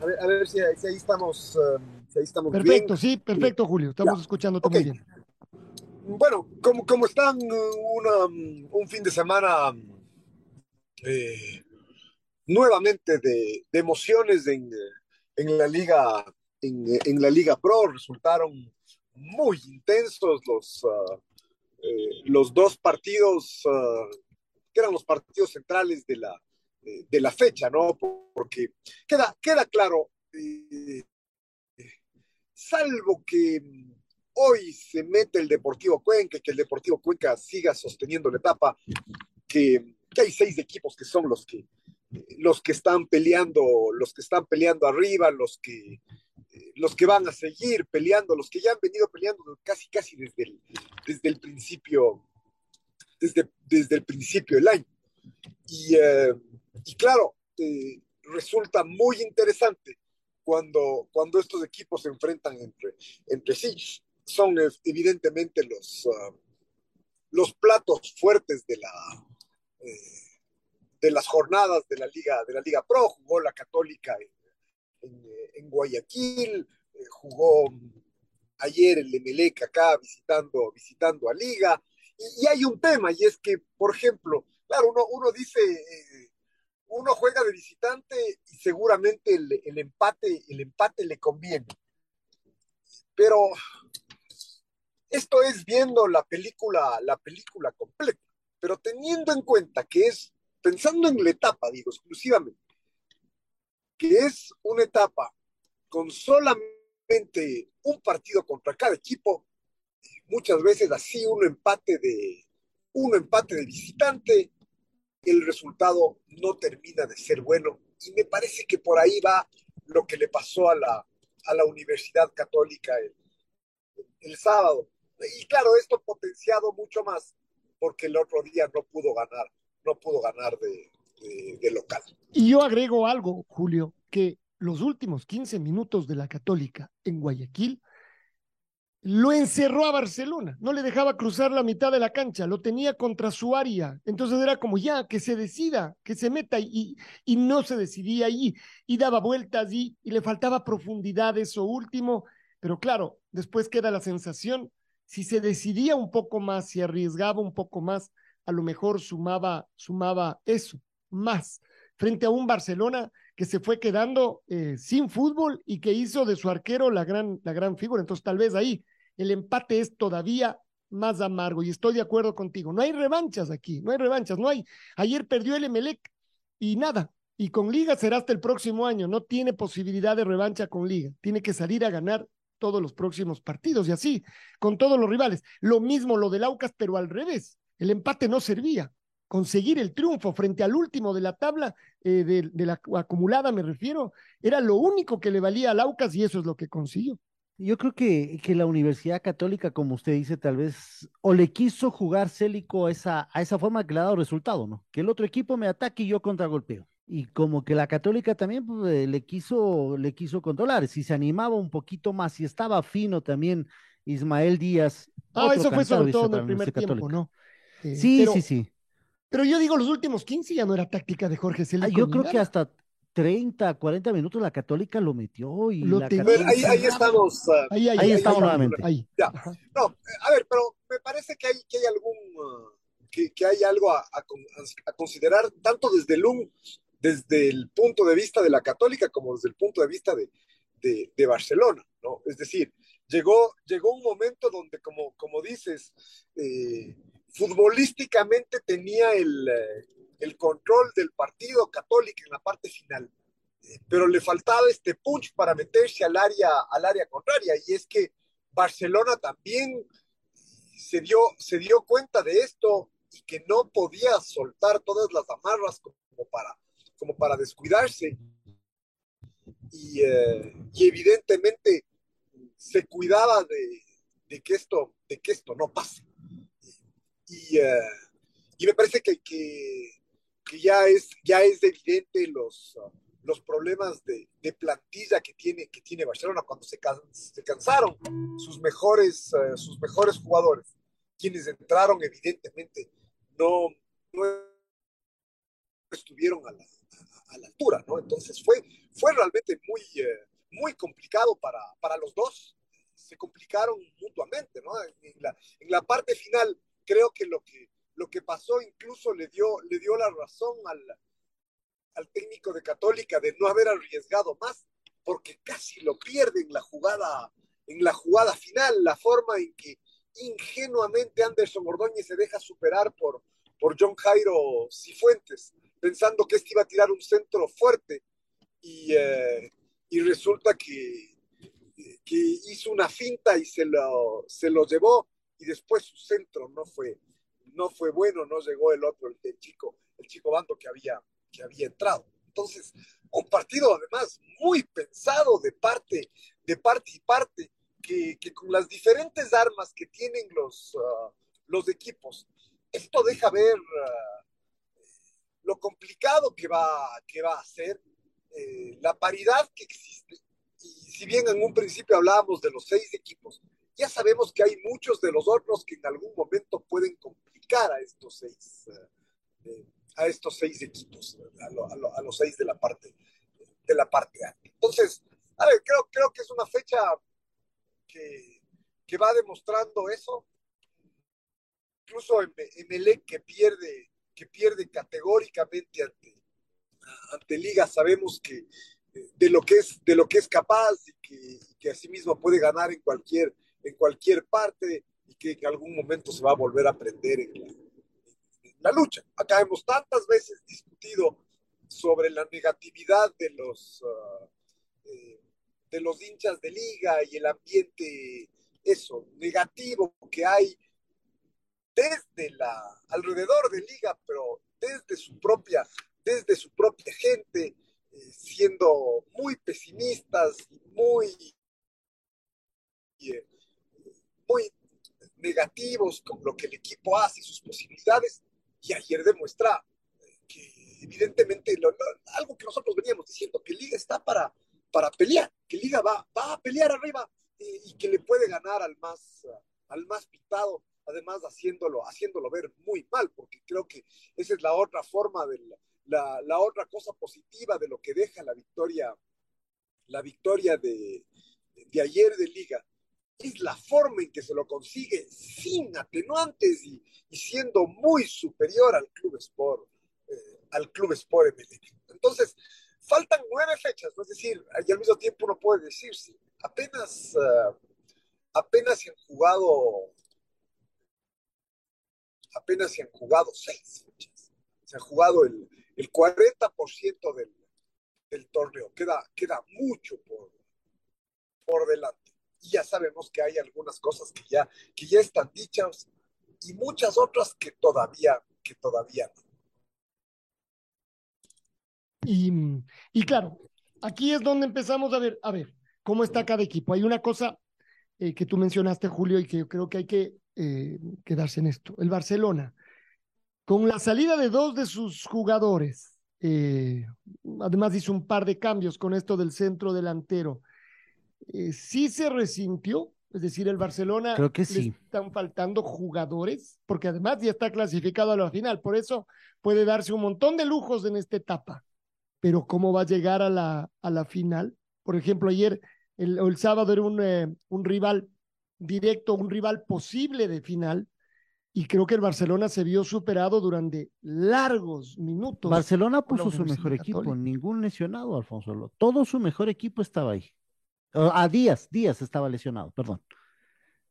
Eh, a, ver, si, ahí estamos, eh, si ahí estamos perfecto, sí, perfecto Julio, estamos escuchando todo muy bien. Bueno, ¿cómo, cómo están? un fin de semana eh, nuevamente de, emociones en, la liga en, la liga pro resultaron muy intensos los uh, eh, los dos partidos uh, que eran los partidos centrales de la de la fecha no porque queda queda claro eh, salvo que hoy se mete el Deportivo Cuenca que el Deportivo Cuenca siga sosteniendo la etapa que, que hay seis equipos que son los que los que están peleando, los que están peleando arriba, los que, los que van a seguir peleando, los que ya han venido peleando casi, casi desde el, desde el principio, desde, desde el principio del año. Y, eh, claro, eh, resulta muy interesante cuando, cuando estos equipos se enfrentan entre, entre sí. Son evidentemente los, ah, los platos fuertes de la, eh, de las jornadas de la Liga, de la Liga Pro, jugó la Católica en, Guayaquil, eh, jugó ayer el Emelec acá visitando, visitando a Liga, y, hay un tema, y es que, por ejemplo, claro, uno, dice, eh, uno juega de visitante y seguramente el, el, empate, el empate le conviene. Pero esto es viendo la película, la película completa, pero teniendo en cuenta que es pensando en la etapa, digo, exclusivamente, que es una etapa con solamente un partido contra cada equipo, muchas veces así un empate de un empate de visitante, el resultado no termina de ser bueno. Y me parece que por ahí va lo que le pasó a la, a la Universidad Católica el, el sábado. Y claro, esto potenciado mucho más porque el otro día no pudo ganar no pudo ganar de, local. Y yo agrego algo, Julio, que los últimos 15 minutos de la Católica en Guayaquil lo encerró a Barcelona, no le dejaba cruzar la mitad de la cancha, lo tenía contra su área, entonces era como ya, que se decida, que se meta y, y no se decidía ahí y daba vueltas y, y le faltaba profundidad eso último, pero claro, después queda la sensación, si se decidía un poco más, si arriesgaba un poco más, a lo mejor sumaba, sumaba eso, más, frente a un Barcelona que se fue quedando eh, sin fútbol y que hizo de su arquero la gran, la gran figura. Entonces, tal vez ahí el empate es todavía más amargo y estoy de acuerdo contigo. No hay revanchas aquí, no hay revanchas, no hay. Ayer perdió el Emelec y nada. Y con Liga será hasta el próximo año. No tiene posibilidad de revancha con Liga. Tiene que salir a ganar todos los próximos partidos y así, con todos los rivales. Lo mismo lo del Aucas, pero al revés. El empate no servía. Conseguir el triunfo frente al último de la tabla, eh, de, la acumulada me refiero, era lo único que le valía al Aucas y eso es lo que consiguió. Yo creo que, que la Universidad Católica, como usted dice, tal vez, o le quiso jugar Célico a esa, a esa forma que le ha dado resultado, ¿no? Que el otro equipo me ataque y yo contragolpeo. Y como que la Católica también pues, eh, le, quiso, le quiso controlar. Si se animaba un poquito más, si estaba fino también Ismael Díaz. Ah, eso fue sobre todo en el primer tiempo, ¿no? sí, sí, sí. Pero yo digo, los últimos 15 ya no era táctica de Jorge Célico. Ah, yo creo que hasta 30, 40 minutos la Católica lo metió y lo ahí, ahí, estamos. Uh, ahí, ahí, estamos nuevamente. Ya. No, a ver, pero me parece que hay, que hay algún, uh, que, que, hay algo a, a, considerar, tanto desde el, desde el punto de vista de la Católica como desde el punto de vista de, de, Barcelona, ¿no? Es decir, llegó, llegó un momento donde, como, como dices, eh, futbolísticamente tenía el, el, control del partido católico en la parte final, pero le faltaba este punch para meterse al área, al área contraria, y es que Barcelona también se dio, se dio cuenta de esto y que no podía soltar todas las amarras como para, como para descuidarse. Y, eh, y evidentemente se cuidaba de, de, que esto, de que esto no pase. Y, uh, y me parece que, que, que, ya, es, ya es evidente los, los problemas de, de, plantilla que tiene, que tiene Barcelona cuando se, se cansaron sus mejores, uh, sus mejores jugadores, quienes entraron evidentemente no, no estuvieron a la, a la, altura, ¿no? Entonces fue, fue realmente muy, uh, muy complicado para, para los dos, se complicaron mutuamente, ¿no? En la, en la parte final creo que lo que, lo que pasó incluso le dio, le dio la razón al, al técnico de Católica de no haber arriesgado más, porque casi lo pierde en la jugada, en la jugada final, la forma en que ingenuamente Anderson Ordóñez se deja superar por, por John Jairo Cifuentes, pensando que este iba a tirar un centro fuerte y, eh, y resulta que, que hizo una finta y se lo, se lo llevó y después su centro no fue, no fue bueno, no llegó el otro, el, chico, el chico bando que había, que había entrado. Entonces, un partido además muy pensado de parte, de parte y parte, que, que con las diferentes armas que tienen los, uh, los equipos, esto deja ver uh, lo complicado que va, que va a ser, eh, la paridad que existe. Y si bien en un principio hablábamos de los seis equipos, ya sabemos que hay muchos de los otros que en algún momento pueden complicar a estos seis, eh, a estos seis equipos, a, lo, a, lo, a, los seis de la parte, de la parte A. Entonces, creo, creo que es una fecha que, que va demostrando eso. Incluso en, en el E que pierde, que pierde categóricamente ante, ante Liga, sabemos que de lo que es, de lo que es capaz y que, que asimismo puede ganar en cualquier, en cualquier parte y que en algún momento se va a volver a aprender en la, lucha. Acá hemos tantas veces discutido sobre la negatividad de los, uh, eh, de los hinchas de liga y el ambiente, eso, negativo que hay desde la, alrededor de liga, pero desde su propia, desde su propia gente, eh, siendo muy pesimistas y muy muy negativos con lo que el equipo hace y sus posibilidades. Y ayer demuestra que evidentemente algo que nosotros veníamos diciendo, que Liga está para, para pelear, que Liga va, va a pelear arriba y, y que le puede ganar al más, al más pitado, además haciéndolo, haciéndolo ver muy mal, porque creo que esa es la otra forma de la, la, la otra cosa positiva de lo que deja la victoria, la victoria de, de ayer de Liga, es la forma en que se lo consigue sin atenuantes y, siendo muy superior al Club Sport, eh, al Club Sport MLN. Entonces, faltan nueve fechas, ¿no? es decir, y al mismo tiempo uno puede decir, sí, apenas, uh, apenas se han jugado, apenas se han jugado seis fechas, se ha jugado el, el 40% del, del torneo, queda, queda mucho por, por delante y ya sabemos que hay algunas cosas que ya, que ya están dichas y muchas otras que todavía, que todavía no. Y, y claro, aquí es donde empezamos a ver, a ver, cómo está cada equipo. Hay una cosa eh, que tú mencionaste, Julio, y que yo creo que hay que eh, quedarse en esto. El Barcelona, con la salida de dos de sus jugadores, eh, además hizo un par de cambios con esto del centro delantero eh, sí se resintió, es decir, el Barcelona Creo que sí. le están faltando jugadores, porque además ya está clasificado a la final, por eso puede darse un montón de lujos en esta etapa. Pero ¿cómo va a llegar a la, a la final? Por ejemplo, ayer el, el sábado era un, eh, un rival directo, un rival posible de final, y creo que el Barcelona se vio superado durante largos minutos. Barcelona puso su mejor equipo, ningún lesionado, Alfonso. Todo su mejor equipo estaba ahí. A Díaz, Díaz estaba lesionado, perdón.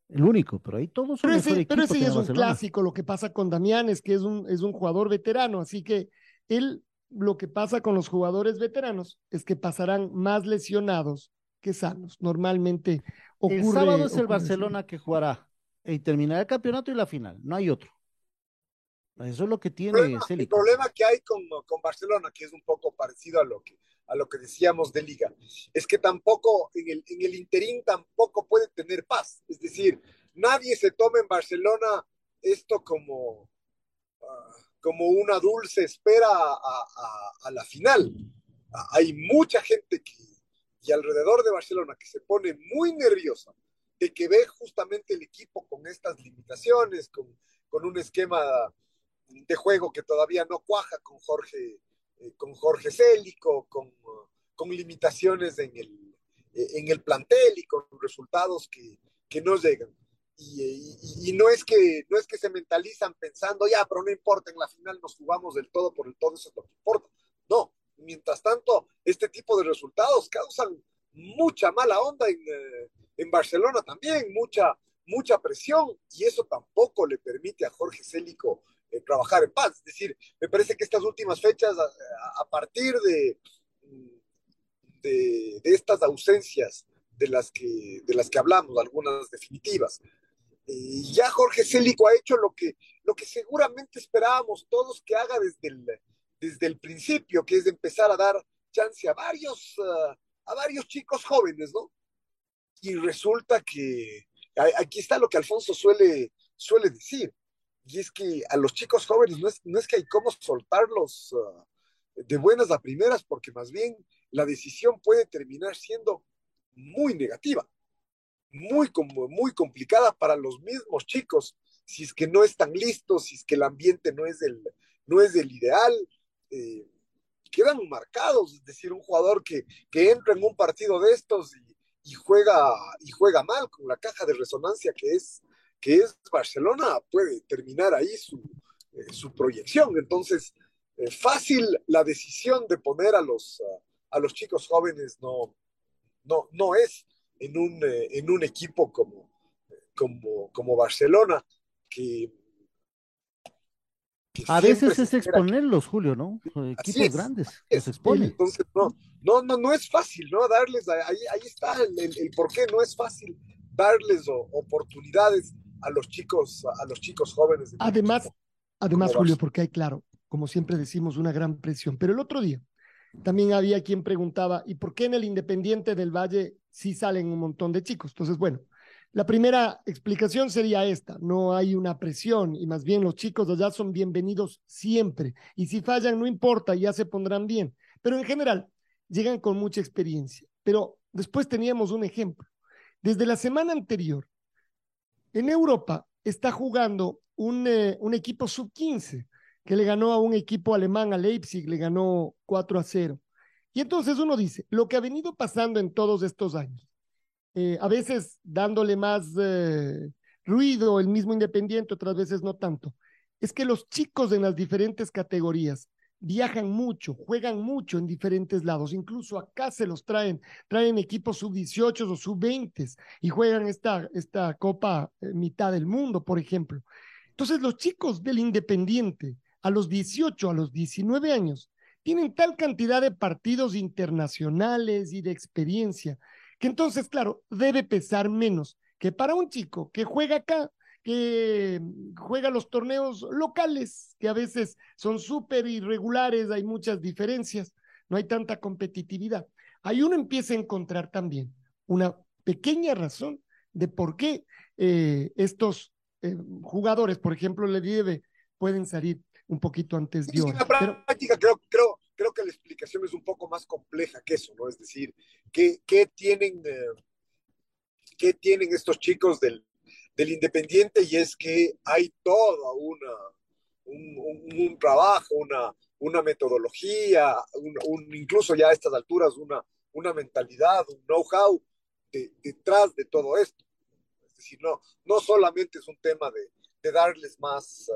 El único, pero ahí todos son Pero ese, pero ese es un clásico, lo que pasa con Damián es que es un, es un jugador veterano, así que él, lo que pasa con los jugadores veteranos es que pasarán más lesionados que sanos. Normalmente ocurre. El sábado es el Barcelona que jugará y terminará el campeonato y la final, no hay otro. Eso es lo que tiene el problema, el problema que hay con, con, Barcelona, que es un poco parecido a lo que, a lo que decíamos de Liga, es que tampoco, en el, en el interín tampoco puede tener paz. Es decir, nadie se toma en Barcelona esto como, uh, como una dulce espera a, la final. Uh, hay mucha gente que, y alrededor de Barcelona que se pone muy nerviosa de que ve justamente el equipo con estas limitaciones, con, con un esquema de juego que todavía no cuaja con Jorge, eh, con Jorge Célico, con, con limitaciones en el, eh, en el plantel y con resultados que, que no llegan. Y, no, es que, no es que se mentalizan pensando, ya, pero no importa, en la final nos jugamos del todo por el todo, eso es lo que importa. No, mientras tanto, este tipo de resultados causan mucha mala onda en, eh, en Barcelona también, mucha, mucha presión, y eso tampoco le permite a Jorge Célico trabajar en paz. Es decir, me parece que estas últimas fechas, a, partir de, de, de, estas ausencias de las que, de las que hablamos, algunas definitivas, eh, ya Jorge Célico ha hecho lo que, lo que seguramente esperábamos todos que haga desde el, desde el principio, que es empezar a dar chance a varios, a varios chicos jóvenes, ¿no? Y resulta que aquí está lo que Alfonso suele, suele decir, y es que a los chicos jóvenes no es, no es que hay cómo soltarlos uh, de buenas a primeras, porque más bien la decisión puede terminar siendo muy negativa, muy, muy complicada para los mismos chicos, si es que no están listos, si es que el ambiente no es el, no es el ideal, eh, quedan marcados, es decir, un jugador que, que entra en un partido de estos y, y, juega, y juega mal con la caja de resonancia que es, que es Barcelona, puede terminar ahí su, eh, su proyección. Entonces, eh, fácil la decisión de poner a los, a, a los chicos jóvenes no, no, no es en un, eh, en un equipo como, como, como Barcelona, que a veces es exponerlos, Julio, ¿no? Equipos grandes los exponen. Entonces, no, no, no, no es fácil, ¿no? Darles, ahí, ahí está el, el, el, por qué no es fácil darles o, oportunidades a los chicos, a los chicos jóvenes. Además, además, Julio, porque hay, claro, como siempre decimos, una gran presión. Pero el otro día también había quien preguntaba, ¿y por qué en el Independiente del Valle sí salen un montón de chicos? Entonces, bueno, la primera explicación sería esta, no hay una presión y más bien los chicos allá son bienvenidos siempre y si fallan no importa, ya se pondrán bien, pero en general llegan con mucha experiencia. Pero después teníamos un ejemplo. Desde la semana anterior, en Europa está jugando un, eh, equipo sub-15 que le ganó a un equipo alemán, a Leipzig, le ganó 4 a 0. Y entonces uno dice, lo que ha venido pasando en todos estos años, eh, a veces dándole más eh, ruido el mismo Independiente, otras veces no tanto, es que los chicos en las diferentes categorías viajan mucho, juegan mucho en diferentes lados, incluso acá se los traen, traen equipos sub-18 o sub-20 y juegan esta, esta Copa eh, mitad del mundo, por ejemplo. Entonces los chicos del Independiente a los 18, a los 19 años, tienen tal cantidad de partidos internacionales y de experiencia que entonces, claro, debe pesar menos que para un chico que juega acá, que juega los torneos locales, que a veces son súper irregulares, hay muchas diferencias, no hay tanta competitividad. Ahí uno empieza a encontrar también una pequeña razón de por qué eh, estos eh, jugadores, por ejemplo, le debe, pueden salir un poquito antes de hora. En la práctica Pero... creo, creo, creo que la explicación es un poco más compleja que eso, ¿no? Es decir, ¿qué, qué tienen, eh, qué tienen estos chicos del, del, Independiente? Y es que hay toda una, un, trabajo, una, una metodología, un, incluso ya a estas alturas una, una mentalidad, un know-how de, detrás de todo esto. Es decir, no, no solamente es un tema de, de darles más...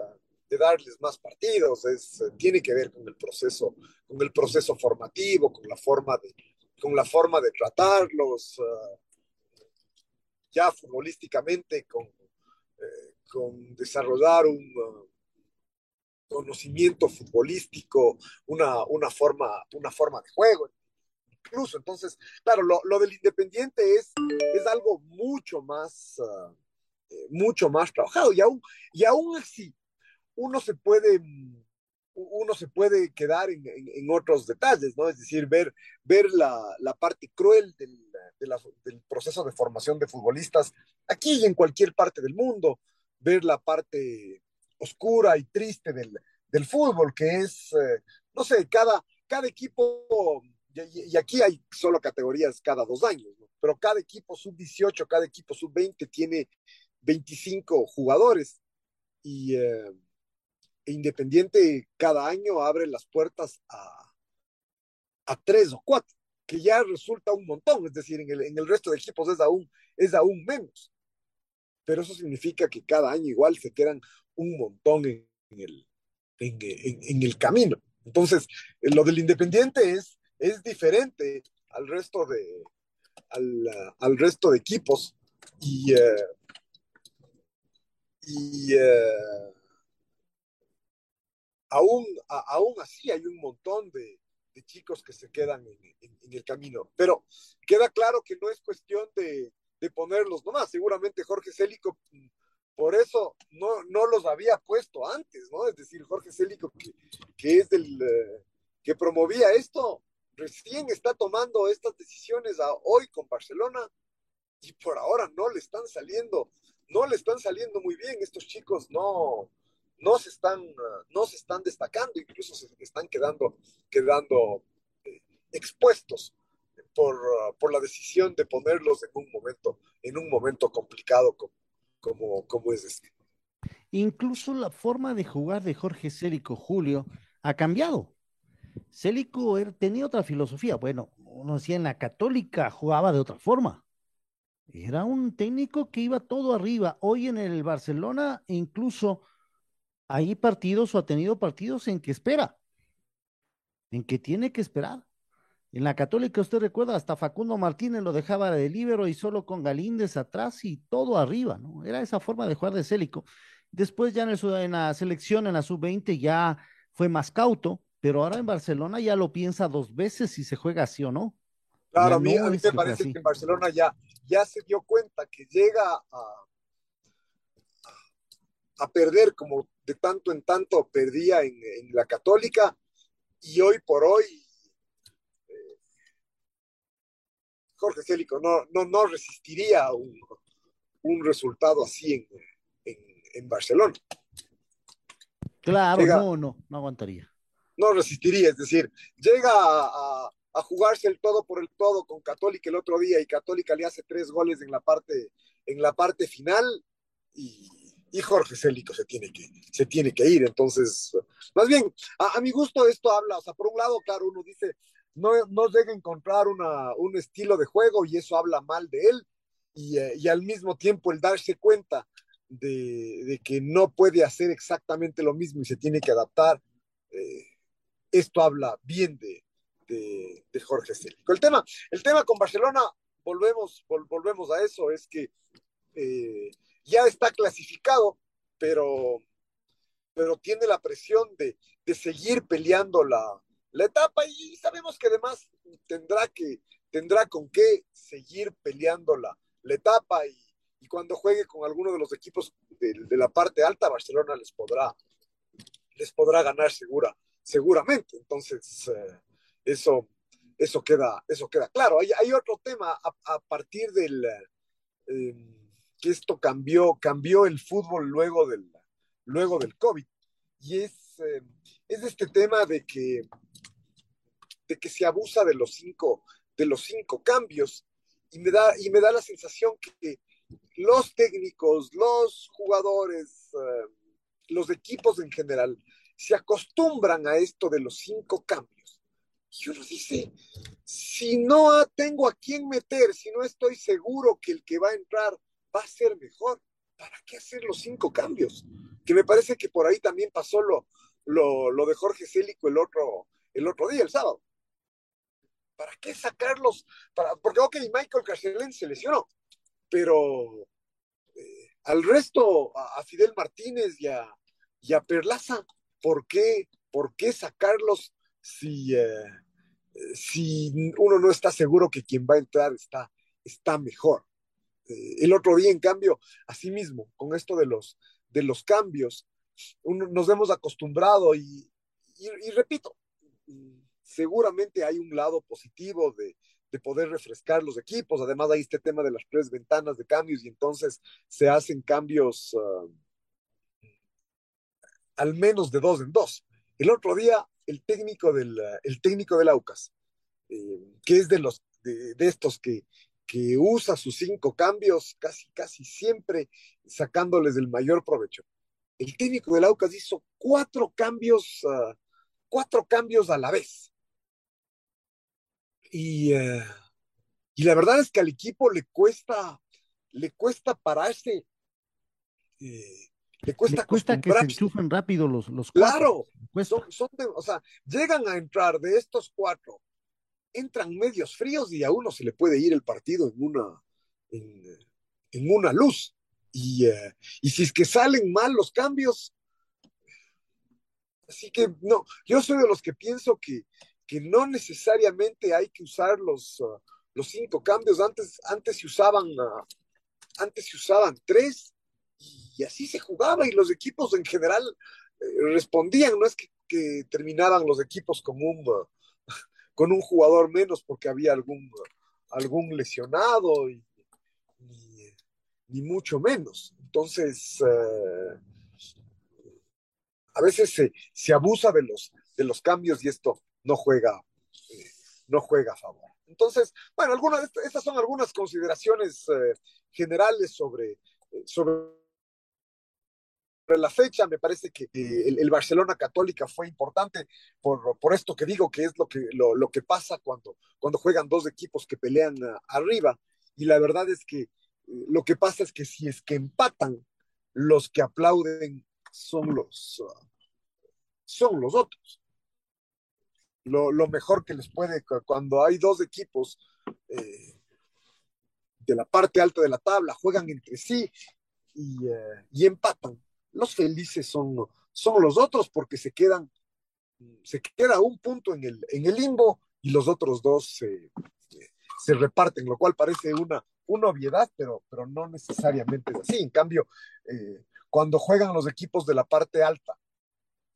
De darles más partidos, es, tiene que ver con el proceso, con el proceso formativo, con la forma de, con la forma de tratarlos, uh, ya futbolísticamente, con, eh, con desarrollar un uh, conocimiento futbolístico, una, una, forma, una forma de juego, incluso. Entonces, claro, lo, lo del Independiente es, es algo mucho más, uh, mucho más trabajado y aún, y aún así uno se puede uno se puede quedar en, en, en, otros detalles, ¿no? Es decir, ver, ver la, la parte cruel del, de la, del, proceso de formación de futbolistas aquí y en cualquier parte del mundo, ver la parte oscura y triste del, del fútbol, que es, eh, no sé, cada, cada equipo, y, aquí hay solo categorías cada dos años, pero cada equipo sub-18, cada equipo sub-20 tiene 25 jugadores y... Eh, Independiente cada año abre las puertas a, a tres o cuatro, que ya resulta un montón, es decir, en el, resto de equipos es aún, es aún menos. Pero eso significa que cada año igual se quedan un montón en, el, en, el camino. Entonces, lo del Independiente es, es diferente al resto de, al, al resto de equipos y, uh, y uh, aún, aún así hay un montón de, chicos que se quedan en, el camino. Pero queda claro que no es cuestión de, de ponerlos nomás. Seguramente Jorge Célico, por eso no, no los había puesto antes, ¿no? Es decir, Jorge Célico, que, que es del uh, que promovía esto, recién está tomando estas decisiones a, hoy con Barcelona y por ahora no le están saliendo, no le están saliendo muy bien. Estos chicos no, no se están, no se están destacando, incluso se están quedando, quedando eh, expuestos por, uh, por, la decisión de ponerlos en un momento, en un momento complicado como, como, como es este. Incluso la forma de jugar de Jorge Célico Julio ha cambiado. Célico tenía otra filosofía. Bueno, uno decía en la católica jugaba de otra forma. Era un técnico que iba todo arriba. Hoy en el Barcelona, incluso hay partidos o ha tenido partidos en que espera, en que tiene que esperar. En la Católica, usted recuerda, hasta Facundo Martínez lo dejaba de libero y solo con Galíndez atrás y todo arriba, ¿no? Era esa forma de jugar de Célico. Después ya en, el, en la selección, en la sub-20, ya fue más cauto, pero ahora en Barcelona ya lo piensa dos veces si se juega así o no. Claro, a mí, no a mí me parece así. que en Barcelona ya, ya se dio cuenta que llega a, a perder como de tanto en tanto perdía en, en la católica y hoy por hoy eh, Jorge Célico no, no, no resistiría un, un resultado así en, en, en, Barcelona. Claro, llega, no, no, no aguantaría. No resistiría, es decir, llega a, a, a, jugarse el todo por el todo con Católica el otro día y Católica le hace tres goles en la parte, en la parte final y y Jorge Célico se tiene que, se tiene que ir. Entonces, más bien, a, a, mi gusto esto habla, o sea, por un lado, claro, uno dice, no, no llega a encontrar una, un estilo de juego y eso habla mal de él, y, eh, y al mismo tiempo el darse cuenta de, de, que no puede hacer exactamente lo mismo y se tiene que adaptar, eh, esto habla bien de, de, Jorge Célico. El tema, el tema con Barcelona, volvemos, vol, volvemos a eso, es que eh, ya está clasificado, pero, pero tiene la presión de, de seguir peleando la, etapa y sabemos que además tendrá, que, tendrá con qué seguir peleando la, etapa y, cuando juegue con alguno de los equipos de, la parte alta, Barcelona les podrá, les podrá ganar segura, seguramente. Entonces, eh, eso, eso, queda, eso queda claro. Hay, otro tema a, a partir del... Eh, que esto cambió, cambió el fútbol luego del, luego del COVID. Y es, eh, es este tema de que, de que se abusa de los cinco, de los cinco cambios. Y me da, y me da la sensación que los técnicos, los jugadores, eh, los equipos en general, se acostumbran a esto de los cinco cambios. Y uno dice, si no tengo a quién meter, si no estoy seguro que el que va a entrar va a ser mejor. ¿Para qué hacer los cinco cambios? Que me parece que por ahí también pasó lo, lo, de Jorge Célico el otro, el otro día, el sábado. ¿para qué sacarlos? Para, porque, ok, Michael Carcelén se lesionó, pero eh, al resto, a, Fidel Martínez y a, y Perlaza, ¿por qué, ¿por qué sacarlos si, eh, si uno no está seguro que quien va a entrar está, está mejor? Eh, el otro día, en cambio, así mismo, con esto de los, de los cambios, nos hemos acostumbrado y, y, repito, seguramente hay un lado positivo de, de, poder refrescar los equipos. Además, hay este tema de las tres ventanas de cambios y entonces se hacen cambios uh, al menos de dos en dos. El otro día, el técnico del, el técnico Aucas, eh, que es de, los, de, de estos que, que usa sus cinco cambios casi, casi siempre sacándoles el mayor provecho. El técnico del Aucas hizo cuatro cambios, uh, cuatro cambios a la vez. Y, uh, y, la verdad es que al equipo le cuesta, le cuesta pararse. Eh, le cuesta, le cuesta que se enchufen rápido los, los cuatro. Claro, son, son de, o sea, llegan a entrar de estos cuatro entran medios fríos y a uno se le puede ir el partido en una, en, una luz. Y, eh, y si es que salen mal los cambios, así que no, yo soy de los que pienso que, que no necesariamente hay que usar los, uh, los cinco cambios, antes, antes se usaban, uh, antes se usaban tres y así se jugaba y los equipos en general eh, respondían, no es que, que, terminaban los equipos como un, uh, con un jugador menos porque había algún, algún lesionado y, ni, mucho menos. Entonces, eh, a veces se, se, abusa de los, de los cambios y esto no juega, eh, no juega a favor. Entonces, bueno, algunas, estas son algunas consideraciones eh, generales sobre, sobre la fecha, me parece que el, Barcelona Católica fue importante por, por, esto que digo, que es lo que, lo, que pasa cuando, cuando juegan dos equipos que pelean arriba. Y la verdad es que eh, lo que pasa es que si es que empatan, los que aplauden son los, uh, son los otros. Lo, mejor que les puede, cuando hay dos equipos eh, de la parte alta de la tabla, juegan entre sí y, y empatan los felices son, son los otros porque se quedan, se queda un punto en el, en el limbo y los otros dos se, se reparten, lo cual parece una, una obviedad, pero, pero no necesariamente es así. En cambio, eh, cuando juegan los equipos de la parte alta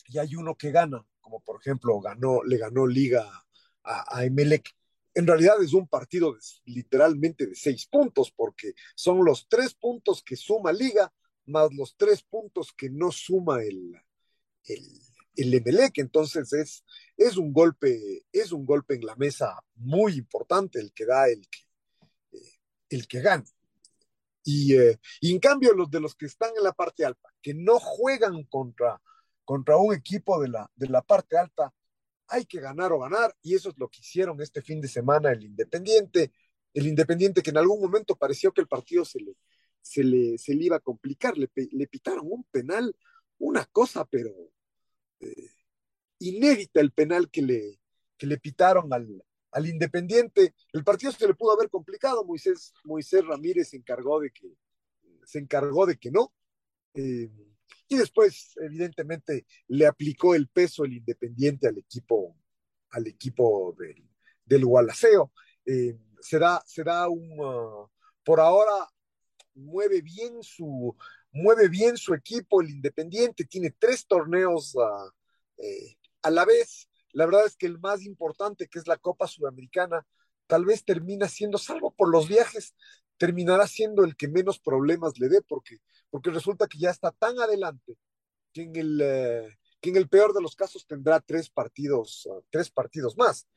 y hay uno que gana, como por ejemplo ganó, le ganó Liga a, a Emelec, en realidad es un partido literalmente de seis puntos, porque son los tres puntos que suma Liga más los tres puntos que no suma el, el, el Emelec. Entonces es, es, un golpe, es un golpe en la mesa muy importante el que da el que, eh, el que gana. Y, eh, y, en cambio los de los que están en la parte alta, que no juegan contra, contra un equipo de la, de la parte alta, hay que ganar o ganar, y eso es lo que hicieron este fin de semana el Independiente, el Independiente que en algún momento pareció que el partido se le, se le, se le iba a complicar, le, le pitaron un penal, una cosa, pero eh, inédita el penal que le, que le pitaron al, al Independiente. El partido se le pudo haber complicado, Moisés, Moisés Ramírez se encargó de que, se encargó de que no. Eh, y después, evidentemente, le aplicó el peso el Independiente al equipo, al equipo del, del Gualaceo. Eh, se, da, se da un, uh, por ahora, mueve bien su, mueve bien su equipo, el Independiente, tiene tres torneos uh, eh, a la vez. La verdad es que el más importante, que es la Copa Sudamericana, tal vez termina siendo, salvo por los viajes, terminará siendo el que menos problemas le dé, porque, porque resulta que ya está tan adelante que en el, uh, que en el peor de los casos tendrá tres partidos, uh, tres partidos más.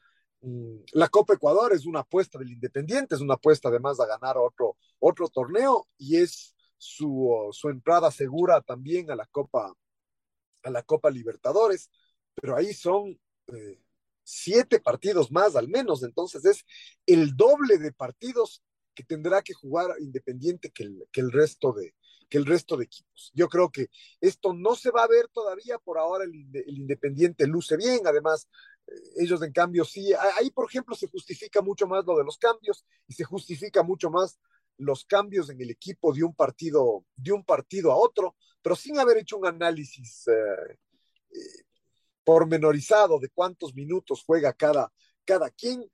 Mm, la Copa Ecuador es una apuesta del Independiente, es una apuesta además a ganar otro, otro torneo y es su, su entrada segura también a la Copa, a la Copa Libertadores, pero ahí son eh, siete partidos más al menos, entonces es el doble de partidos que tendrá que jugar Independiente que el, que el resto de, que el resto de equipos. Yo creo que esto no se va a ver todavía, por ahora el, el Independiente luce bien, además ellos en cambio sí, ahí por ejemplo se justifica mucho más lo de los cambios y se justifica mucho más los cambios en el equipo de un partido, de un partido a otro, pero sin haber hecho un análisis eh, eh, pormenorizado de cuántos minutos juega cada, cada quien.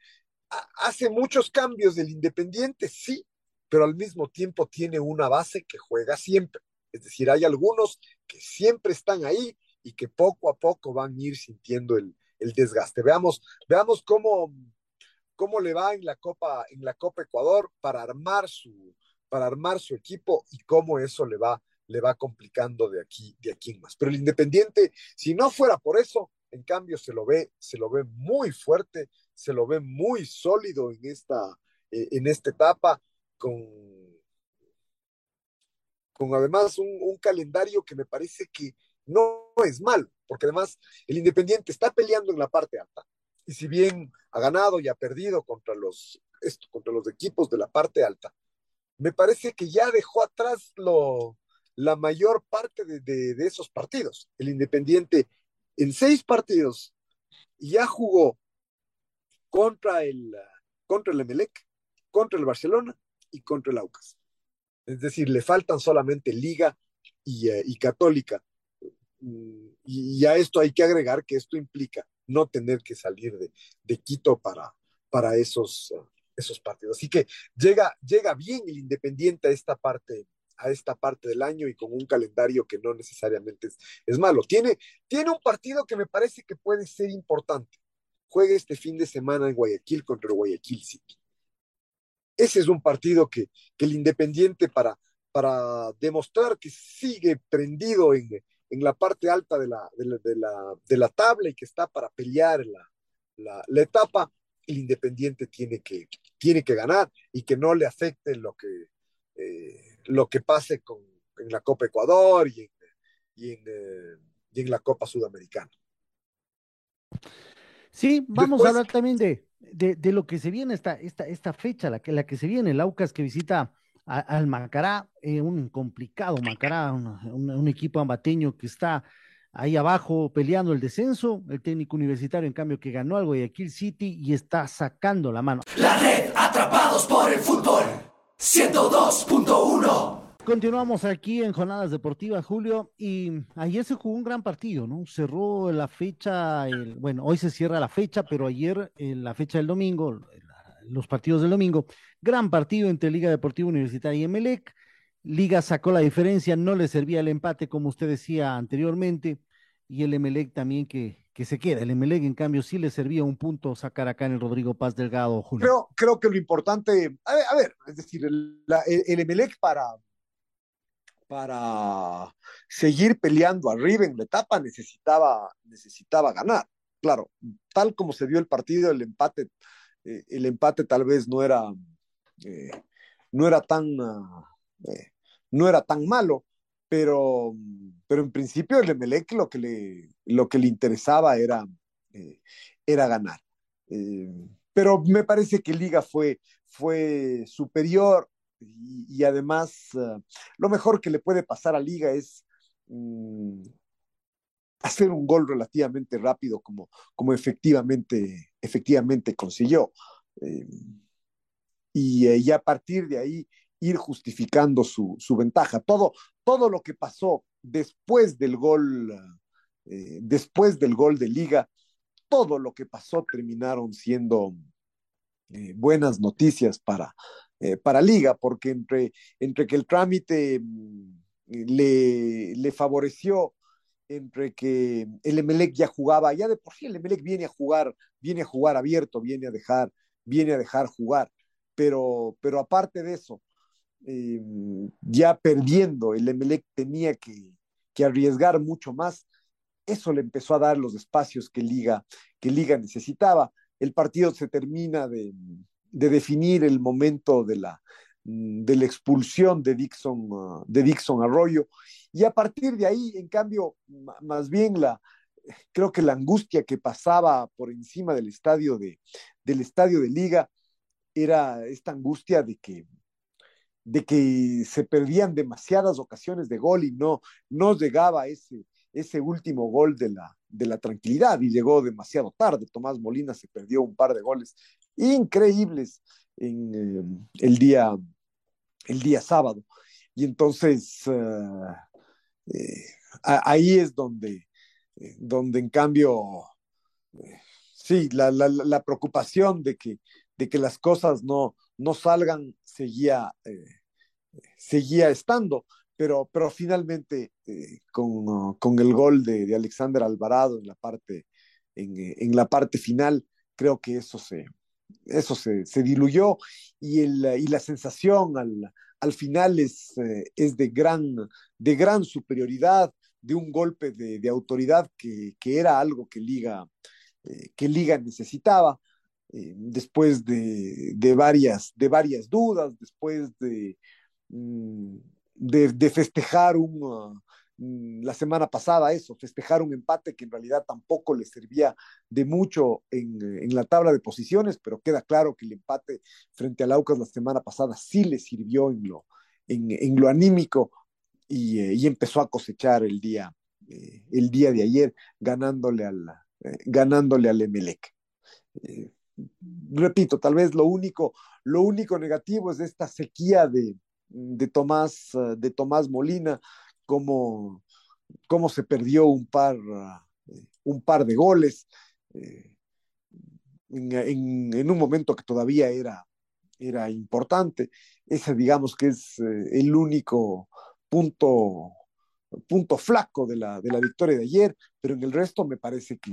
hace muchos cambios del Independiente, sí, pero al mismo tiempo tiene una base que juega siempre. Es decir, hay algunos que siempre están ahí y que poco a poco van a ir sintiendo el, el desgaste. Veamos, veamos cómo, cómo le va en la Copa, en la Copa Ecuador para armar su, para armar su equipo y cómo eso le va, le va complicando de aquí, de aquí en más. Pero el Independiente, si no fuera por eso, en cambio se lo ve, se lo ve muy fuerte, se lo ve muy sólido en esta, eh, en esta etapa, con, con además un, un calendario que me parece que no es malo, porque además el Independiente está peleando en la parte alta. Y si bien ha ganado y ha perdido contra los, esto, contra los equipos de la parte alta, me parece que ya dejó atrás lo, la mayor parte de, de, esos partidos. El Independiente en seis partidos ya jugó contra el, contra el Emelec, contra el Barcelona y contra el Aucas. Es decir, le faltan solamente Liga y, uh, y Católica y, a esto hay que agregar que esto implica no tener que salir de, de Quito para, para esos, esos partidos. Así que llega, llega bien el Independiente a esta parte a esta parte del año y con un calendario que no necesariamente es, malo. Tiene, tiene un partido que me parece que puede ser importante. Juega este fin de semana en Guayaquil contra Guayaquil City. Ese es un partido que, que el Independiente para, para demostrar que sigue prendido en, en la parte alta de la, de la, de la, de la tabla y que está para pelear la, la, la, etapa, el Independiente tiene que, tiene que ganar y que no le afecte lo que, eh, lo que pase con, en la Copa Ecuador y en, y en, eh, y en la Copa Sudamericana. Sí, vamos Después, a hablar también de, de, de, lo que se viene esta, esta, esta fecha, la que, la que se viene, el Aucas que visita al Macará, eh, un complicado Macará, un, un, un, equipo ambateño que está ahí abajo peleando el descenso, el técnico universitario en cambio que ganó al Guayaquil City y está sacando la mano. La red atrapados por el fútbol 102.1 Continuamos aquí en Jornadas Deportivas, Julio, y ayer se jugó un gran partido, ¿no? Cerró la fecha, el, bueno, hoy se cierra la fecha, pero ayer, en la fecha del domingo, los partidos del domingo. Gran partido entre Liga Deportiva Universitaria y Emelec. Liga sacó la diferencia, no le servía el empate, como usted decía anteriormente, y el Emelec también que, que se queda. El Emelec, en cambio, sí le servía un punto sacar acá en el Rodrigo Paz Delgado, Julio. Creo, que lo importante, a ver, es decir, el Emelec para, para seguir peleando arriba en la etapa necesitaba, necesitaba ganar. Claro, tal como se dio el partido, el empate eh, el empate tal vez no era, eh, no era tan, uh, eh, no era tan malo, pero, pero en principio el Emelec lo que le, lo que le interesaba era, era ganar. pero me parece que Liga fue, fue superior y, además uh, lo mejor que le puede pasar a Liga es um, hacer un gol relativamente rápido como, como efectivamente, efectivamente consiguió. Eh, y, eh, y, a partir de ahí ir justificando su, su, ventaja. Todo, todo lo que pasó después del gol, eh, después del gol de liga, todo lo que pasó terminaron siendo buenas noticias para, para liga, porque entre, entre que el trámite mm, le, le favoreció entre que el Emelec ya jugaba, ya de por sí el Emelec viene a jugar, viene a jugar abierto, viene a dejar, viene a dejar jugar, pero, pero aparte de eso, eh, ya perdiendo, el Emelec tenía que, que, arriesgar mucho más, eso le empezó a dar los espacios que Liga, que Liga necesitaba. El partido se termina de, de definir el momento de la, de la expulsión de Dixon, de Dixon Arroyo y a partir de ahí, en cambio, más bien la, creo que la angustia que pasaba por encima del estadio de, del estadio de liga era esta angustia de que, de que se perdían demasiadas ocasiones de gol y no, no llegaba ese, ese último gol de la, de la tranquilidad y llegó demasiado tarde. Tomás Molina se perdió un par de goles increíbles en eh, el, día, el día sábado. Y entonces eh, ahí es donde, donde en cambio, sí, la, la, la, preocupación de que, de que las cosas no, no salgan seguía, seguía estando pero, pero finalmente eh, con, con, el gol de, de, Alexander Alvarado en la parte, en, eh, en, la parte final, creo que eso se, eso se, se diluyó y, el, y la sensación al, al final es, eh, es de, gran, de gran superioridad, de un golpe de, autoridad que, que, era algo que Liga, eh, que Liga necesitaba. Eh, después de, de, varias, de varias dudas, después de, mm, de, de festejar un, la semana pasada eso, festejar un empate que en realidad tampoco le servía de mucho en, en, la tabla de posiciones, pero queda claro que el empate frente al Aucas la semana pasada sí le sirvió en lo, en, lo anímico y, eh, y, empezó a cosechar el día, eh, el día de ayer ganándole al, eh, ganándole al Emelec. Eh, repito, tal vez lo único, lo único negativo es esta sequía de, de Tomás, eh, de Tomás Molina, cómo, cómo se perdió un par, eh, un par de goles eh, en, un momento que todavía era, era importante. Ese digamos que es el único punto, punto flaco de la, de la victoria de ayer, pero en el resto me parece que,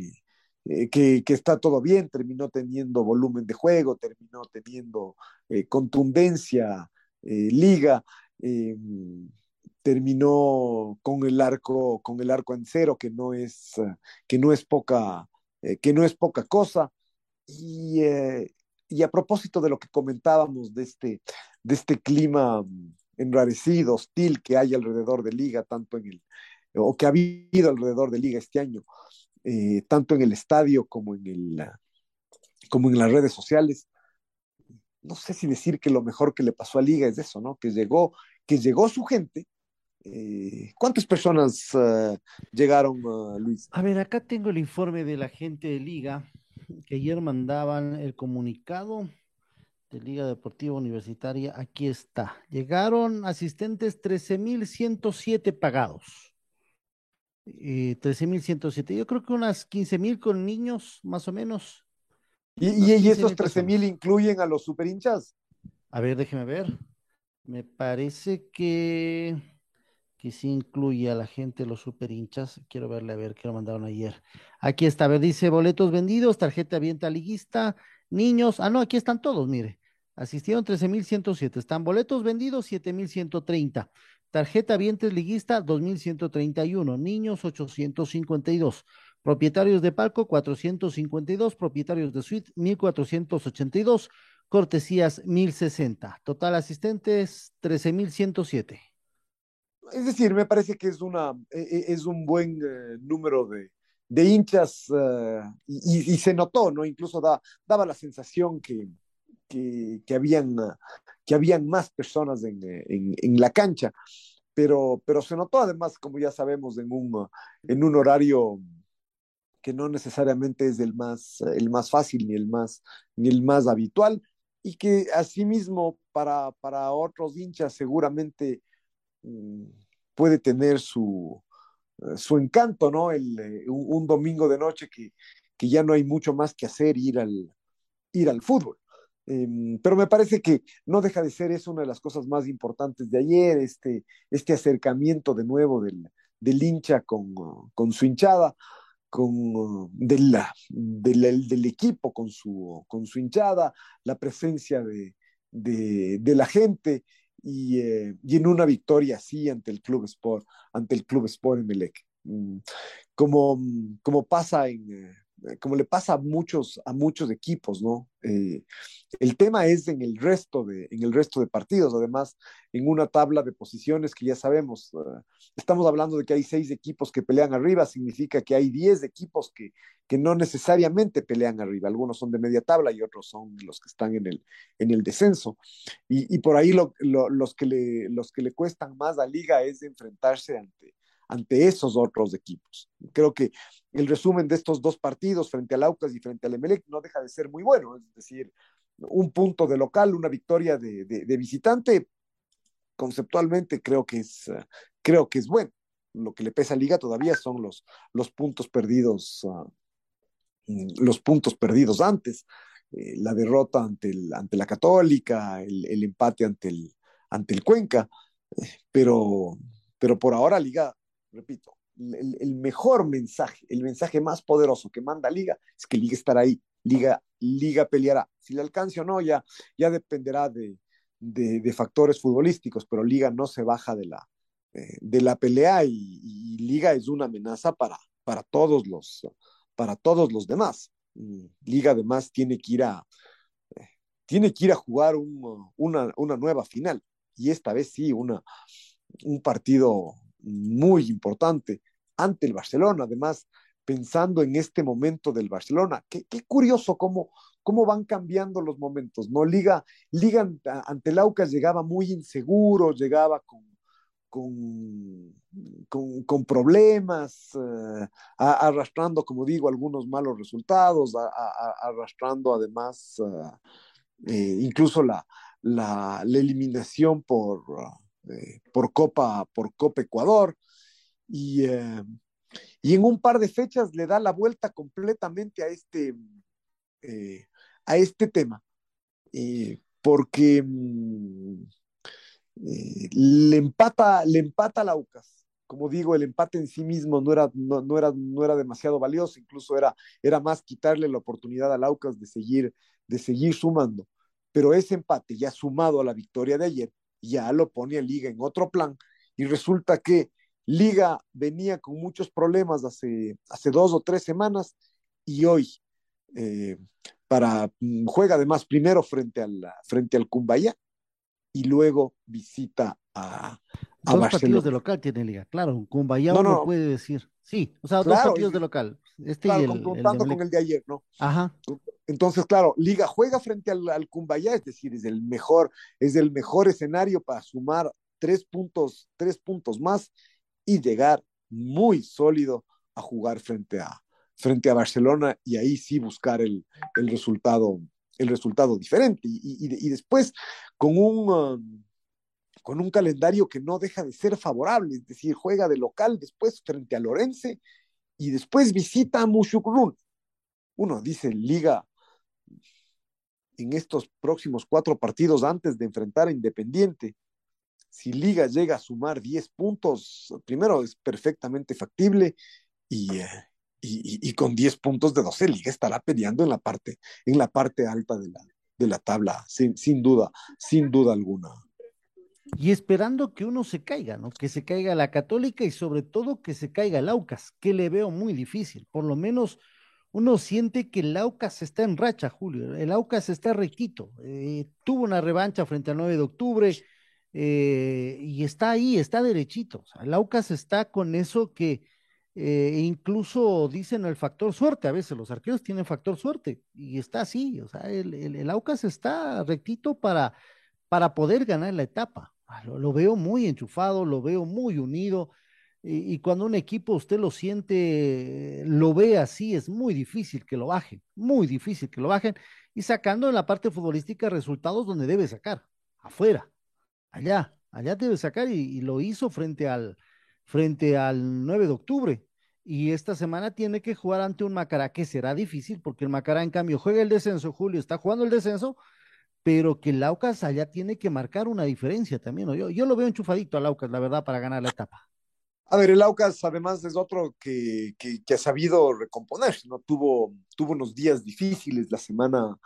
que, que, está todo bien, terminó teniendo volumen de juego, terminó teniendo eh, contundencia eh, liga, eh, terminó con el arco, con el arco en cero, que no es, que no es poca, eh, que no es poca cosa. Y, y, a propósito de lo que comentábamos de este, de este clima enrarecido, hostil que hay alrededor de liga, tanto en el, o que ha habido alrededor de liga este año, tanto en el estadio como en el como en las redes sociales, no sé si decir que lo mejor que le pasó a Liga es eso, ¿no? Que llegó, que llegó su gente. Eh, ¿Cuántas personas uh, llegaron, uh, Luis? A ver, acá tengo el informe de la gente de Liga, que ayer mandaban el comunicado de Liga Deportiva Universitaria. Aquí está. Llegaron asistentes 13.107 pagados. Eh, 13.107. Yo creo que unas 15.000 con niños, más o menos. ¿Y, y, y esos 13 mil incluyen a los super hinchas? A ver, déjeme ver. Me parece que, que sí incluye a la gente, los super hinchas. Quiero verle, a ver, qué lo mandaron ayer. Aquí está, ver, dice boletos vendidos, tarjeta abierta liguista, niños. Ah, no, aquí están todos, mire. Asistieron 13.107. Están boletos vendidos, 7.130. Tarjeta vientes liguista, 2.131. Niños, 852. Propietarios de palco, 452. Propietarios de suite, 1,482. Cortesías, 1,060. Total asistentes, 13,107. Es decir, me parece que es, una, e, e, es un buen eh, número de, de hinchas uh, y, y, se notó, ¿no? Incluso da, daba la sensación que, que, habían, que habían más personas en, en, en, la cancha, pero, pero se notó además, como ya sabemos, en un, en un horario que no necesariamente es el más, el más fácil ni el más, ni el más habitual, y que asimismo para, para otros hinchas seguramente puede tener su, su encanto, ¿no? El, eh, un, domingo de noche que, que, ya no hay mucho más que hacer, ir al, ir al fútbol. Eh, pero me parece que no deja de ser, es una de las cosas más importantes de ayer, este, este acercamiento de nuevo del, del hincha con, con su hinchada con, de la, de la, del equipo con su, con su hinchada, la presencia de, de la gente y, eh, y, en una victoria así ante el Club Sport, ante el Club Sport Emelec. Mm, como, como pasa en, eh, como le pasa a muchos, a muchos equipos, ¿no? Eh, el tema es en el resto de, en el resto de partidos, además, en una tabla de posiciones que ya sabemos, uh, estamos hablando de que hay seis equipos que pelean arriba, significa que hay diez equipos que, que no necesariamente pelean arriba, algunos son de media tabla y otros son los que están en el, en el descenso. Y, y por ahí lo, los, que le, los que le cuestan más a Liga es enfrentarse ante ante esos otros equipos. Creo que el resumen de estos dos partidos frente al Aucas y frente al Emelec no deja de ser muy bueno, es decir, un punto de local, una victoria de, visitante, conceptualmente creo que es, creo que es bueno. Lo que le pesa a Liga todavía son los, los puntos perdidos, uh, los puntos perdidos antes. Eh, la derrota ante, ante la Católica, el, el empate ante el, ante el Cuenca, eh, pero, pero por ahora Liga, repito, el, mejor mensaje, el mensaje más poderoso que manda Liga es que Liga estará ahí, Liga, Liga peleará. Si le alcance o no, ya, ya dependerá de, de, factores futbolísticos, pero Liga no se baja de la, eh, de la pelea y, Liga es una amenaza para, para, todos, los, para todos los demás. Liga además tiene que ir a, eh, tiene que ir a jugar un, una, una, nueva final y esta vez sí, una, un partido muy importante ante el Barcelona, además pensando en este momento del Barcelona. Qué, qué curioso cómo, cómo van cambiando los momentos, ¿no? Liga, Liga ante el Aucas llegaba muy inseguro, llegaba con, con, con, problemas, uh, arrastrando, como digo, algunos malos resultados, arrastrando además uh, eh, incluso la, la, la, eliminación por, eh, por, Copa, por Copa Ecuador. Y, eh, y, en un par de fechas le da la vuelta completamente a este, eh, a este tema. porque mm, le empata, le empata Laucas. Como digo, el empate en sí mismo no era, no, no, era, no era demasiado valioso, incluso era, era más quitarle la oportunidad a Laucas de seguir, de seguir sumando. Pero ese empate, ya sumado a la victoria de ayer, ya lo pone a Liga en otro plan. Y resulta que Liga venía con muchos problemas hace, hace dos o tres semanas y hoy eh, para, mm, juega además primero frente al, frente al Cumbaya y luego visita a, a dos Barcelona. partidos de local tiene Liga, claro, Cumbayá no, no, puede decir. Sí, o sea, claro, dos partidos de local. Este claro, y el, confrontando el con el de ayer, ¿no? Ajá. Entonces, claro, Liga juega frente al, al Cumbayá, es decir, es el mejor, es el mejor escenario para sumar tres puntos, tres puntos más y llegar muy sólido a jugar frente a, frente a Barcelona y ahí sí buscar el, el resultado, el resultado diferente. Y, y, y después, con un, um, con un calendario que no deja de ser favorable, es decir, juega de local después frente a Lorense y después visita a Mushukrun. Uno dice, Liga, en estos próximos cuatro partidos antes de enfrentar a Independiente, si Liga llega a sumar 10 puntos, primero es perfectamente factible y, eh, y, y, con 10 puntos de 12 Liga estará peleando en la parte, en la parte alta de la, de la tabla, sin, sin duda, sin duda alguna. Y esperando que uno se caiga, ¿no? Que se caiga la Católica y sobre todo que se caiga el Aucas, que le veo muy difícil. Por lo menos uno siente que el Aucas está en racha, Julio. El Aucas está rectito. Eh, tuvo una revancha frente al 9 de octubre eh, y está ahí, está derechito. El Aucas está con eso que eh, incluso dicen el factor suerte, a veces los arqueros tienen factor suerte y está así, o sea, el, el, el Aucas está rectito para, para poder ganar la etapa. Ah, lo, veo muy enchufado, lo veo muy unido y, cuando un equipo usted lo siente, lo ve así, es muy difícil que lo bajen, muy difícil que lo bajen y sacando en la parte futbolística resultados donde debe sacar, afuera, allá, allá debe sacar y, y lo hizo frente al, frente al 9 de octubre. Y esta semana tiene que jugar ante un Macará que será difícil, porque el Macará, en cambio, juega el descenso, Julio está jugando el descenso, pero que el Aucas allá tiene que marcar una diferencia también. ¿no? Yo, yo lo veo enchufadito al Aucas, la verdad, para ganar la etapa. A ver, el Aucas además es otro que, que, que ha sabido recomponerse, ¿no? Tuvo, tuvo unos días difíciles la semana,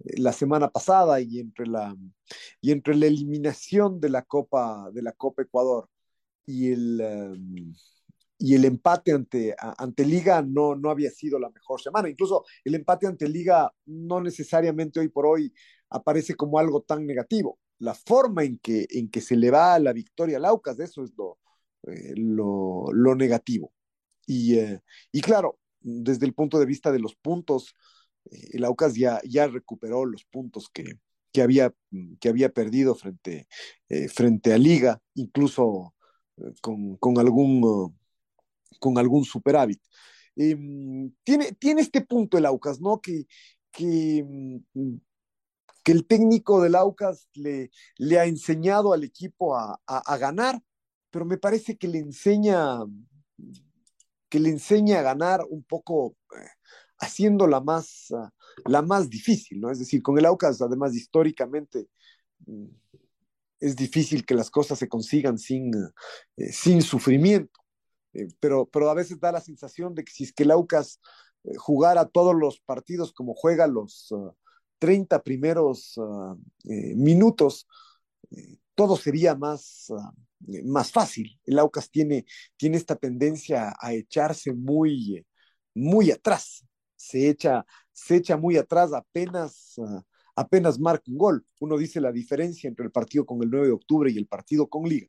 la semana pasada y entre la, y entre la eliminación de la Copa, de la Copa Ecuador y el, um, y el empate ante, ante Liga no, no había sido la mejor semana. Incluso el empate ante Liga no necesariamente hoy por hoy aparece como algo tan negativo. La forma en que, en que se le va la victoria al Aucas, eso es lo, eh, lo, lo, negativo. Y, eh, y, claro, desde el punto de vista de los puntos, eh, el Aucas ya, ya recuperó los puntos que, que, había, que había perdido frente, eh, frente a Liga, incluso con, con, algún, con algún superávit. Em, tiene, tiene este punto el Aucas, ¿no? Que, que, mm, que el técnico del Aucas le, le ha enseñado al equipo a, a, ganar, pero me parece que le enseña que le enseña a ganar un poco eh, haciéndola más, uh, la más difícil, ¿no? Es decir, con el Aucas, además históricamente, mm, es difícil que las cosas se consigan sin, eh, sin sufrimiento. Eh, pero, pero a veces da la sensación de que si es que el Aucas jugara todos los partidos como juega los uh, 30 primeros uh, minutos, todo sería más, uh, más fácil. El Aucas tiene, tiene esta tendencia a echarse muy, muy atrás. Se echa, se echa muy atrás apenas apenas marca un gol. Uno dice la diferencia entre el partido con el 9 de octubre y el partido con Liga.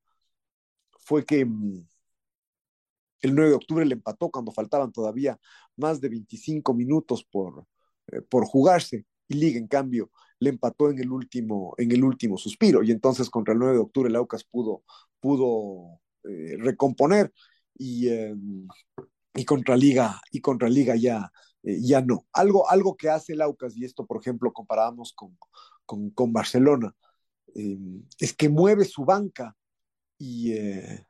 Fue que mm, el 9 de octubre le empató cuando faltaban todavía más de 25 minutos por, eh, por jugarse y Liga, en cambio, le empató en el último, en el último suspiro. Y entonces contra el 9 de octubre el Aucas pudo, pudo eh, recomponer y, eh, y contra Liga, y contra Liga ya, eh, ya no. Algo, algo que hace el Aucas, y esto, por ejemplo, comparábamos con, con, con Barcelona, eh, es que mueve su banca y, eh,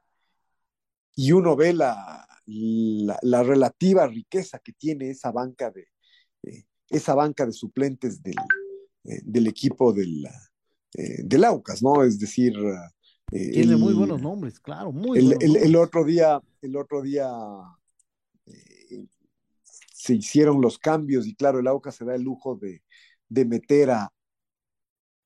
y uno ve la, la, la, relativa riqueza que tiene esa banca de, esa banca de suplentes del, eh, del equipo del, del Aucas, ¿no? Es decir... tiene el, muy buenos nombres, claro, muy el, buenos el, nombres. el otro día, el otro día se hicieron los cambios y claro, el AUCA se da el lujo de, de meter a,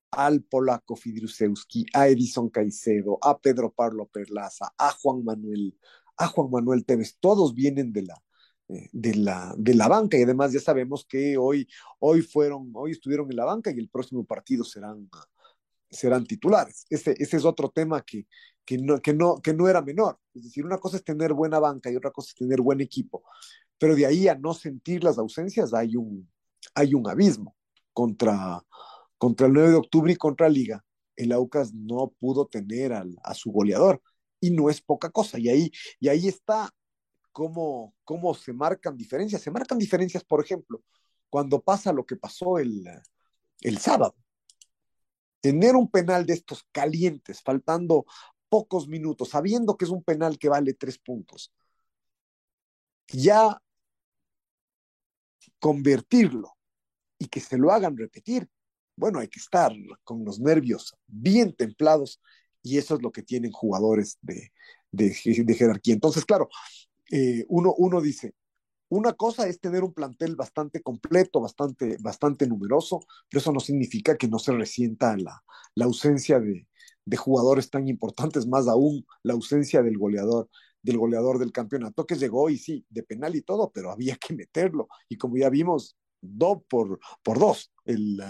al polaco Fidrusewski, a Edison Caicedo, a Pedro Pablo Perlaza, a Juan Manuel, a Juan Manuel Tevez, todos vienen de la, eh, de la, de la banca y además ya sabemos que hoy, hoy fueron, hoy estuvieron en la banca y el próximo partido serán, serán titulares. Ese, ese es otro tema que, que, no, que, no, que no era menor. Es decir, una cosa es tener buena banca y otra cosa es tener buen equipo pero de ahí a no sentir las ausencias hay un, hay un abismo contra, contra el 9 de octubre y contra Liga. El Aucas no pudo tener al, a su goleador y no es poca cosa. Y ahí, y ahí está cómo, cómo se marcan diferencias. Se marcan diferencias, por ejemplo, cuando pasa lo que pasó el, el sábado. Tener un penal de estos calientes, faltando pocos minutos, sabiendo que es un penal que vale tres puntos. Ya convertirlo y que se lo hagan repetir, bueno, hay que estar con los nervios bien templados y eso es lo que tienen jugadores de, de, de jerarquía. Entonces, claro, eh, uno, uno dice, una cosa es tener un plantel bastante completo, bastante, bastante numeroso, pero eso no significa que no se resienta la, la ausencia de, de, jugadores tan importantes, más aún la ausencia del goleador del goleador del campeonato que llegó y sí, de penal y todo, pero había que meterlo. Y como ya vimos, do por, por dos el,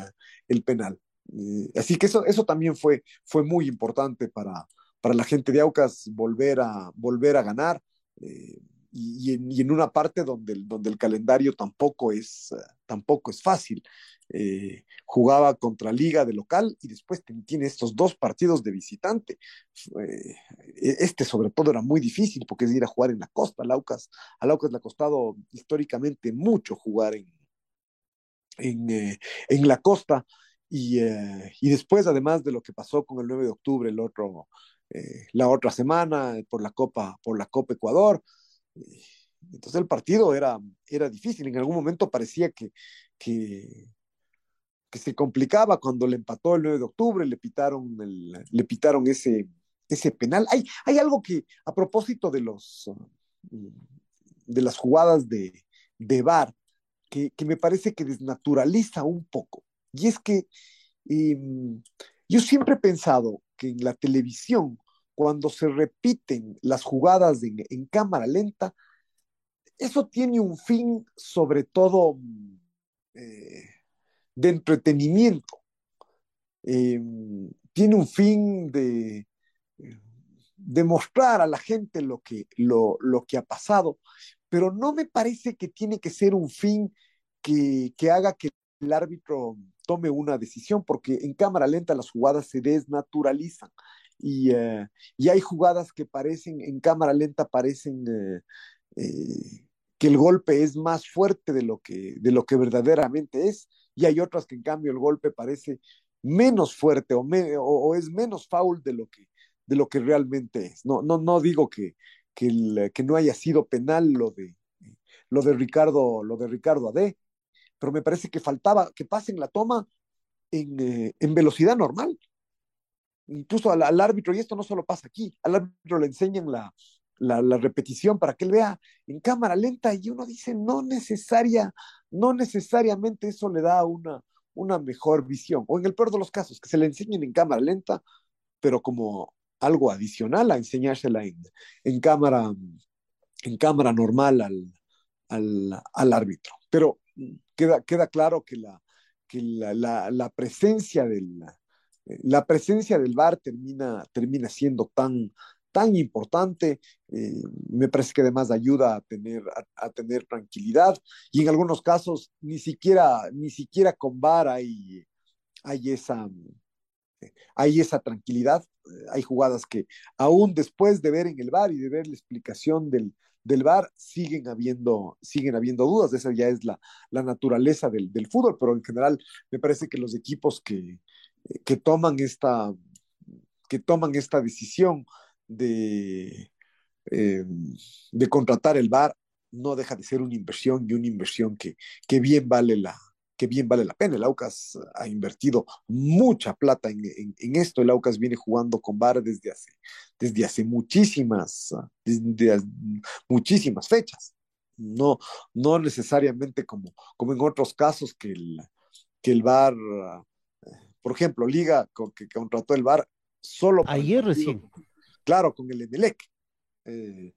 el penal. Eh, así que eso, eso también fue, fue muy importante para, para la gente de Aucas volver a, volver a ganar. Eh, y, y, en, y, en, una parte donde, donde el calendario tampoco es, uh, tampoco es fácil. Eh, jugaba contra Liga de local y después tiene estos dos partidos de visitante. Eh, este sobre todo era muy difícil porque es ir a jugar en la costa. Laucas, a Laucas le ha costado históricamente mucho jugar en, en, eh, en la costa y, y, después además de lo que pasó con el 9 de octubre, el otro, la otra semana por la Copa, por la Copa Ecuador. Entonces el partido era, era difícil. En algún momento parecía que, que, se complicaba cuando le empató el 9 de octubre, le pitaron, el, le pitaron ese, ese penal. Hay, hay algo que, a propósito de, los, de las jugadas de, de VAR, que, que, me parece que desnaturaliza un poco. Y es que eh, yo siempre he pensado que en la televisión, cuando se repiten las jugadas en, cámara lenta, eso tiene un fin sobre todo eh, de entretenimiento. Eh, tiene un fin de, de, mostrar a la gente lo que, lo, lo, que ha pasado, pero no me parece que tiene que ser un fin que, que haga que el árbitro tome una decisión, porque en cámara lenta las jugadas se desnaturalizan. Y, uh, y hay jugadas que parecen, en cámara lenta parecen uh, eh, que el golpe es más fuerte de lo que, de lo que verdaderamente es, y hay otras que en cambio el golpe parece menos fuerte o, o, es menos foul de lo que, de lo que realmente es. No, no, no digo que, que, que no haya sido penal lo de, lo de Ricardo, lo de Ricardo Ade, pero me parece que faltaba que pasen la toma en, eh, en velocidad normal. Incluso al, árbitro, y esto no solo pasa aquí, al árbitro le enseñan la, la, repetición para que él vea en cámara lenta y uno dice, no necesaria, no necesariamente eso le da una, una mejor visión. O en el peor de los casos, que se le enseñen en cámara lenta, pero como algo adicional a enseñársela en, en cámara, en cámara normal al, al, al árbitro. Pero queda, queda claro que la, que la, la presencia del la presencia del VAR termina, termina siendo tan, tan importante, eh, me parece que además ayuda a tener, a, tener tranquilidad y en algunos casos ni siquiera, ni siquiera con VAR hay, hay, esa, hay esa tranquilidad, hay jugadas que aún después de ver en el VAR y de ver la explicación del, del VAR siguen habiendo, siguen habiendo dudas, esa ya es la, la naturaleza del, del, fútbol, pero en general me parece que los equipos que, que toman esta, que toman esta decisión de, eh, de contratar el VAR no deja de ser una inversión y una inversión que, que bien vale la, que bien vale la pena. El Aucas ha invertido mucha plata en, en, esto. El Aucas viene jugando con VAR desde hace, desde hace muchísimas, desde muchísimas fechas. No, no necesariamente como, como en otros casos que el, que el VAR por ejemplo, Liga que contrató el VAR solo. Ayer recién. Claro, con el Emelec. Eh,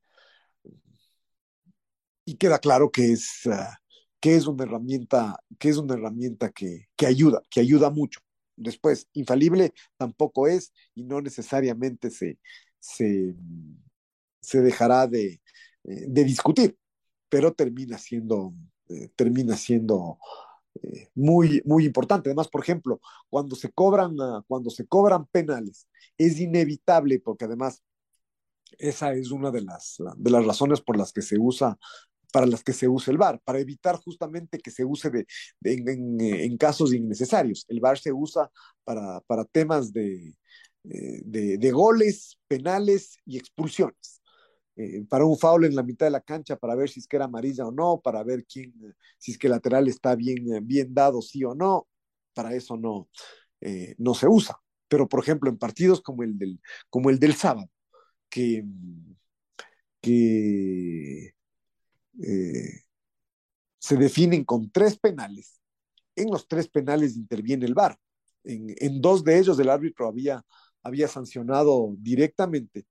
y queda claro que es, uh, que es una herramienta, que es una herramienta que, que, ayuda, que ayuda mucho. Después, infalible tampoco es y no necesariamente se, se, se dejará de, de, discutir, pero termina siendo, eh, termina siendo eh, muy, muy importante. Además, por ejemplo, cuando se cobran, uh, cuando se cobran penales, es inevitable, porque además esa es una de las, de las razones por las que se usa para las que se usa el VAR, para evitar justamente que se use de, en, en, en, casos innecesarios. El VAR se usa para, para temas de, eh, de goles, penales y expulsiones eh, para un foul en la mitad de la cancha para ver si es que era amarilla o no, para ver quién, si es que el lateral está bien, eh, bien dado, sí o no, para eso no, eh, no se usa. Pero, por ejemplo, en partidos como el del, como el del sábado, que, que eh, se definen con tres penales, en los tres penales interviene el VAR. En, en dos de ellos el árbitro había, había sancionado directamente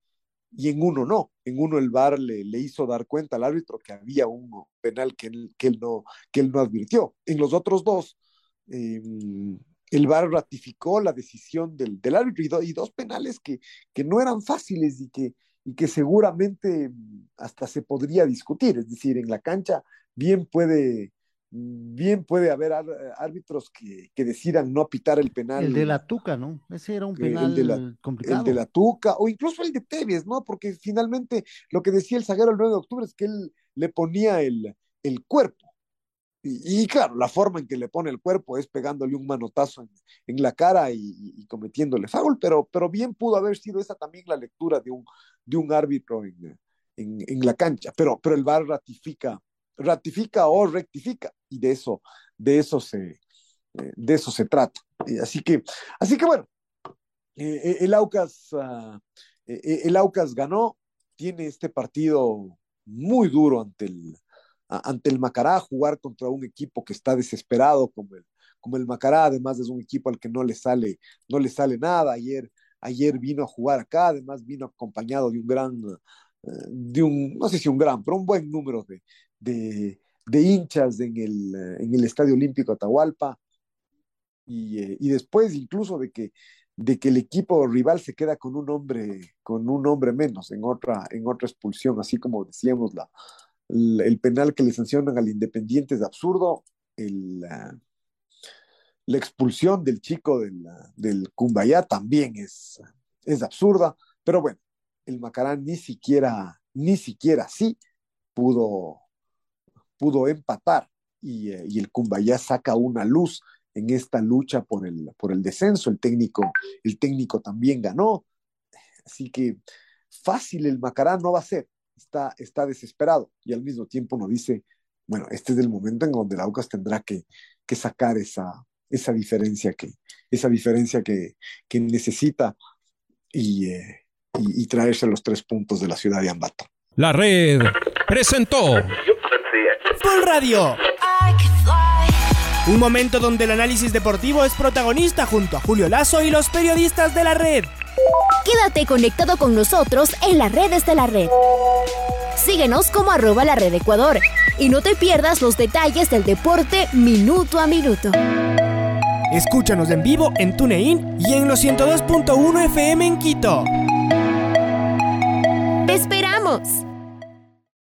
y en uno no. En uno el VAR le, le hizo dar cuenta al árbitro que había un penal que él, que él, no, que él no advirtió. En los otros dos, eh, el VAR ratificó la decisión del, del árbitro y, y, dos penales que, que no eran fáciles y que, y que seguramente hasta se podría discutir. Es decir, en la cancha bien puede bien puede haber árbitros que, que, decidan no pitar el penal. El de la Tuca, ¿no? Ese era un penal el de la, complicado. El de la Tuca, o incluso el de Tevez, ¿no? Porque finalmente lo que decía el zaguero el 9 de octubre es que él le ponía el, el cuerpo. Y, y, claro, la forma en que le pone el cuerpo es pegándole un manotazo en, en la cara y, y, cometiéndole foul, pero, pero bien pudo haber sido esa también la lectura de un, de un árbitro en, en, en la cancha. Pero, pero el VAR ratifica ratifica o rectifica. Y de eso de eso se de eso se trata. Así que así que bueno eh, el Aucas uh, el Aucas ganó tiene este partido muy duro ante el ante el Macará jugar contra un equipo que está desesperado como el como el Macará además es un equipo al que no le sale no le sale nada. Ayer ayer vino a jugar acá además vino acompañado de un gran de un, no sé si un gran, pero un buen número de, de, de hinchas en el, en el Estadio Olímpico Atahualpa. Y, eh, y, después incluso de que, de que el equipo rival se queda con un hombre, con un hombre menos en otra, en otra expulsión, así como decíamos, la, el penal que le sancionan al Independiente es absurdo, la, la expulsión del chico del, del Cumbayá también es, es absurda, pero bueno, el Macarán ni siquiera, ni siquiera sí pudo, pudo empatar y, eh, y el Cumbayá saca una luz en esta lucha por el, por el descenso. El técnico, el técnico también ganó. Así que fácil el Macará no va a ser. Está, está desesperado y al mismo tiempo nos dice, bueno, este es el momento en donde el Aucas tendrá que, que sacar esa, esa diferencia que, esa diferencia que, que necesita y, eh, y, y, traerse los tres puntos de la ciudad de Ambato. La red presentó Full Radio. Un momento donde el análisis deportivo es protagonista junto a Julio Lazo y los periodistas de la red. Quédate conectado con nosotros en las redes de la red. Síguenos como arroba la red Ecuador y no te pierdas los detalles del deporte minuto a minuto. Escúchanos en vivo en TuneIn y en los 102.1 FM en Quito. ¡Te esperamos!